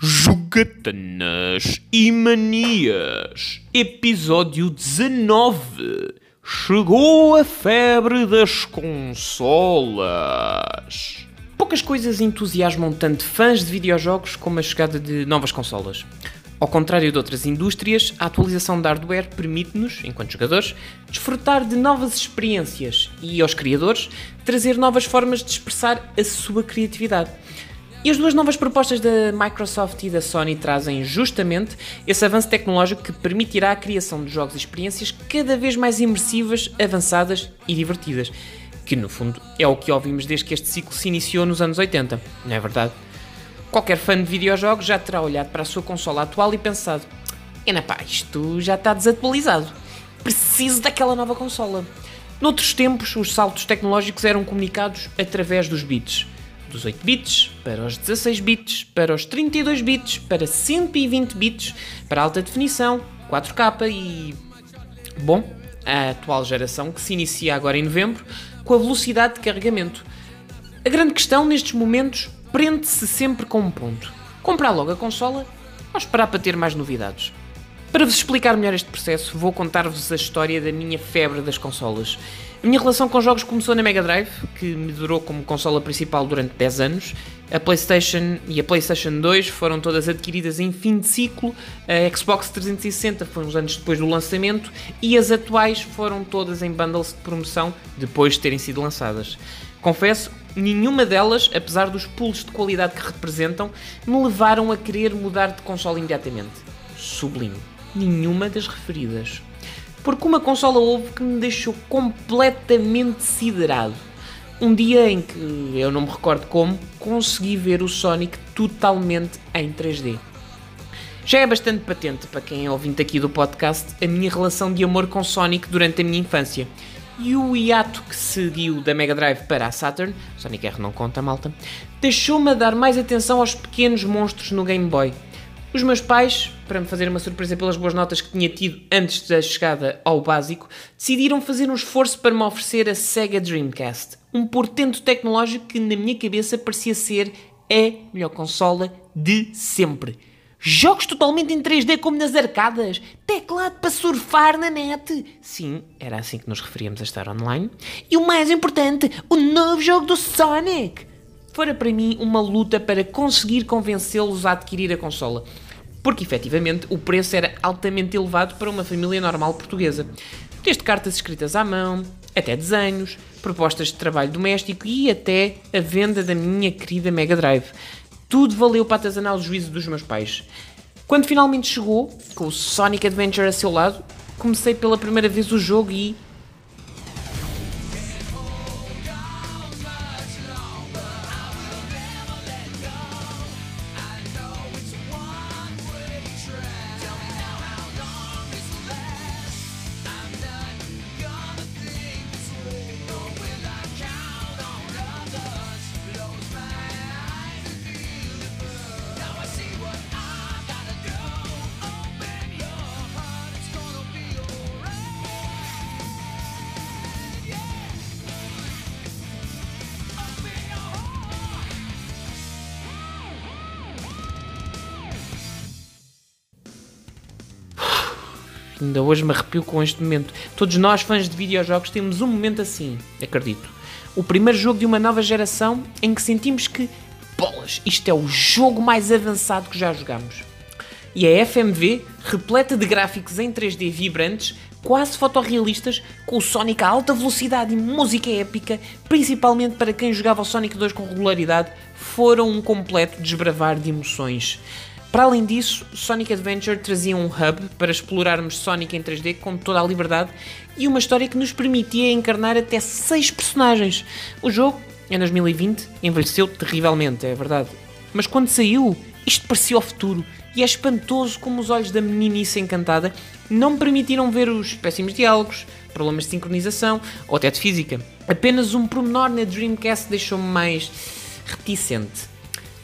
Jogatanas e Manias, episódio 19. Chegou a febre das consolas. Poucas coisas entusiasmam tanto fãs de videojogos como a chegada de novas consolas. Ao contrário de outras indústrias, a atualização de hardware permite-nos, enquanto jogadores, desfrutar de novas experiências e, aos criadores, trazer novas formas de expressar a sua criatividade. E as duas novas propostas da Microsoft e da Sony trazem justamente esse avanço tecnológico que permitirá a criação de jogos e experiências cada vez mais imersivas, avançadas e divertidas. Que no fundo é o que ouvimos desde que este ciclo se iniciou nos anos 80, não é verdade? Qualquer fã de videojogos já terá olhado para a sua consola atual e pensado: Ena pá, isto já está desatualizado. Preciso daquela nova consola. Noutros tempos, os saltos tecnológicos eram comunicados através dos bits dos 8 bits para os 16 bits, para os 32 bits, para 120 bits, para alta definição, 4K e. Bom, a atual geração que se inicia agora em novembro com a velocidade de carregamento. A grande questão nestes momentos prende-se sempre com um ponto: comprar logo a consola ou esperar para ter mais novidades? Para vos explicar melhor este processo, vou contar-vos a história da minha febre das consolas. A minha relação com jogos começou na Mega Drive, que me durou como consola principal durante 10 anos. A PlayStation e a PlayStation 2 foram todas adquiridas em fim de ciclo. A Xbox 360 foi uns anos depois do lançamento e as atuais foram todas em bundles de promoção depois de terem sido lançadas. Confesso, nenhuma delas, apesar dos pulos de qualidade que representam, me levaram a querer mudar de consola imediatamente. Sublime nenhuma das referidas. Porque uma consola houve que me deixou completamente siderado. Um dia em que, eu não me recordo como, consegui ver o Sonic totalmente em 3D. Já é bastante patente para quem é ouvinte aqui do podcast a minha relação de amor com Sonic durante a minha infância. E o hiato que seguiu da Mega Drive para a Saturn, Sonic R não conta, malta, deixou-me a dar mais atenção aos pequenos monstros no Game Boy. Os meus pais, para me fazer uma surpresa pelas boas notas que tinha tido antes da chegada ao básico, decidiram fazer um esforço para me oferecer a Sega Dreamcast, um portento tecnológico que na minha cabeça parecia ser a melhor consola de sempre. Jogos totalmente em 3D como nas arcadas, teclado para surfar na net. Sim, era assim que nos referíamos a estar online. E o mais importante, o novo jogo do Sonic fora para mim uma luta para conseguir convencê-los a adquirir a consola. Porque efetivamente o preço era altamente elevado para uma família normal portuguesa. Desde cartas escritas à mão, até desenhos, propostas de trabalho doméstico e até a venda da minha querida Mega Drive. Tudo valeu para atazanar o juízo dos meus pais. Quando finalmente chegou, com o Sonic Adventure a seu lado, comecei pela primeira vez o jogo e Ainda hoje me arrepio com este momento. Todos nós, fãs de videojogos, temos um momento assim, acredito. O primeiro jogo de uma nova geração em que sentimos que, bolas, isto é o jogo mais avançado que já jogamos. E a FMV, repleta de gráficos em 3D vibrantes, quase fotorrealistas, com o Sonic a alta velocidade e música épica, principalmente para quem jogava o Sonic 2 com regularidade, foram um completo desbravar de emoções. Para além disso, Sonic Adventure trazia um hub para explorarmos Sonic em 3D com toda a liberdade e uma história que nos permitia encarnar até 6 personagens. O jogo, em 2020, envelheceu terrivelmente, é verdade. Mas quando saiu, isto parecia o futuro e é espantoso como os olhos da meninice encantada não me permitiram ver os péssimos diálogos, problemas de sincronização ou até de física. Apenas um pormenor na Dreamcast deixou-me mais reticente.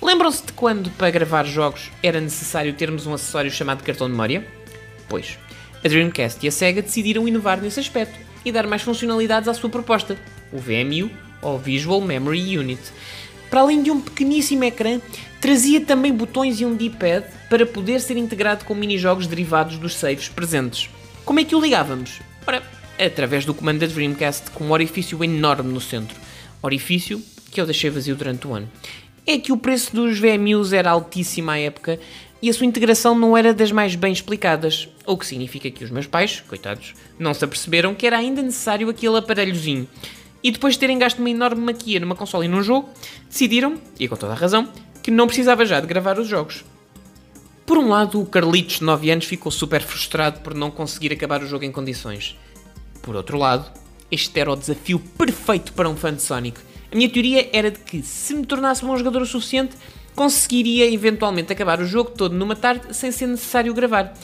Lembram-se de quando, para gravar jogos, era necessário termos um acessório chamado cartão de memória? Pois, a Dreamcast e a Sega decidiram inovar nesse aspecto e dar mais funcionalidades à sua proposta, o VMU, ou Visual Memory Unit. para além de um pequeníssimo ecrã, trazia também botões e um D-pad para poder ser integrado com minijogos derivados dos saves presentes. Como é que o ligávamos? Ora, através do comando da Dreamcast com um orifício enorme no centro. Orifício que eu deixei vazio durante o ano. É que o preço dos VMUs era altíssimo à época e a sua integração não era das mais bem explicadas, o que significa que os meus pais, coitados, não se aperceberam que era ainda necessário aquele aparelhozinho. E depois de terem gasto uma enorme maquia numa consola e num jogo, decidiram, e com toda a razão, que não precisava já de gravar os jogos. Por um lado, o Carlitos, de 9 anos, ficou super frustrado por não conseguir acabar o jogo em condições. Por outro lado, este era o desafio perfeito para um fã de Sonic. A minha teoria era de que, se me tornasse bom jogador o suficiente, conseguiria eventualmente acabar o jogo todo numa tarde sem ser necessário gravar.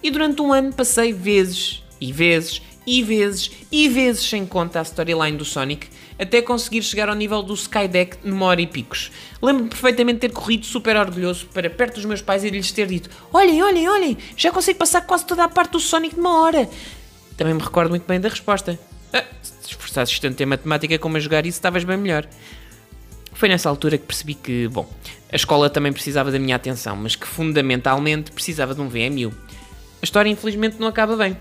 E durante um ano passei vezes e vezes e vezes e vezes sem conta a storyline do Sonic até conseguir chegar ao nível do Skydeck numa hora e picos. Lembro-me perfeitamente de ter corrido super orgulhoso para perto dos meus pais e lhes ter dito: Olhem, olhem, olhem, já consigo passar quase toda a parte do Sonic numa hora. Também me recordo muito bem da resposta. Ah, se esforçasses tanto em matemática como a jogar isso, estavas bem melhor. Foi nessa altura que percebi que, bom, a escola também precisava da minha atenção, mas que fundamentalmente precisava de um VMU. A história infelizmente não acaba bem.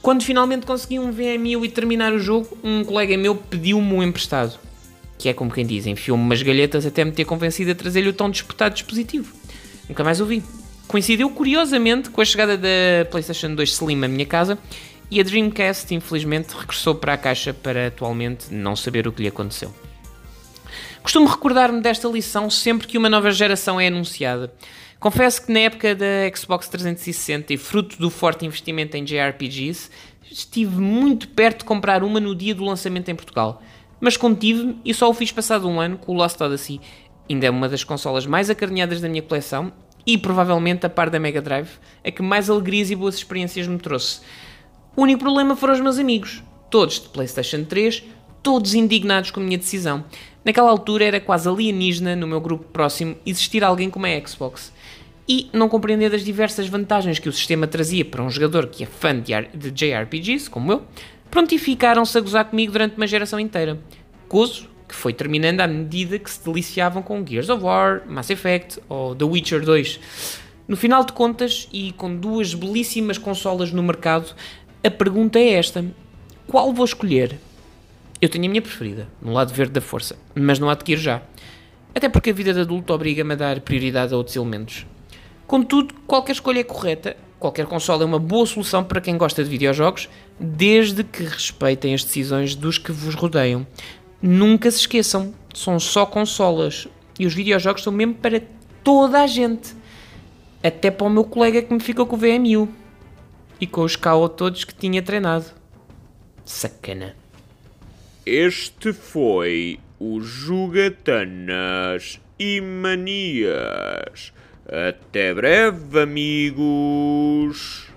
Quando finalmente consegui um VMU e terminar o jogo, um colega meu pediu-me um emprestado. Que é como quem diz, enfiou-me umas galhetas até me ter convencido a trazer-lhe o tão disputado dispositivo. Nunca mais o vi. Coincidiu curiosamente com a chegada da PlayStation 2 Slim à minha casa e a Dreamcast infelizmente regressou para a caixa para atualmente não saber o que lhe aconteceu. Costumo recordar-me desta lição sempre que uma nova geração é anunciada. Confesso que na época da Xbox 360 e fruto do forte investimento em JRPGs, estive muito perto de comprar uma no dia do lançamento em Portugal. Mas contive-me e só o fiz passado um ano com o Lost Odyssey. Ainda uma das consolas mais acarinhadas da minha coleção e provavelmente a par da Mega Drive, a que mais alegrias e boas experiências me trouxe. O único problema foram os meus amigos, todos de PlayStation 3, todos indignados com a minha decisão. Naquela altura era quase alienígena no meu grupo próximo existir alguém como a Xbox. E não compreender das diversas vantagens que o sistema trazia para um jogador que é fã de JRPGs, como eu, prontificaram-se a gozar comigo durante uma geração inteira. Gozo que foi terminando à medida que se deliciavam com Gears of War, Mass Effect ou The Witcher 2. No final de contas, e com duas belíssimas consolas no mercado, a pergunta é esta: qual vou escolher? Eu tenho a minha preferida, no lado verde da força, mas não adquiro já. Até porque a vida de adulto obriga-me a dar prioridade a outros elementos. Contudo, qualquer escolha é correta, qualquer console é uma boa solução para quem gosta de videojogos, desde que respeitem as decisões dos que vos rodeiam. Nunca se esqueçam, são só consolas e os videojogos são mesmo para toda a gente. Até para o meu colega que me ficou com o VMU e com os KO todos que tinha treinado. Sacana. Este foi o Jogatanas e Manias. Até breve, amigos!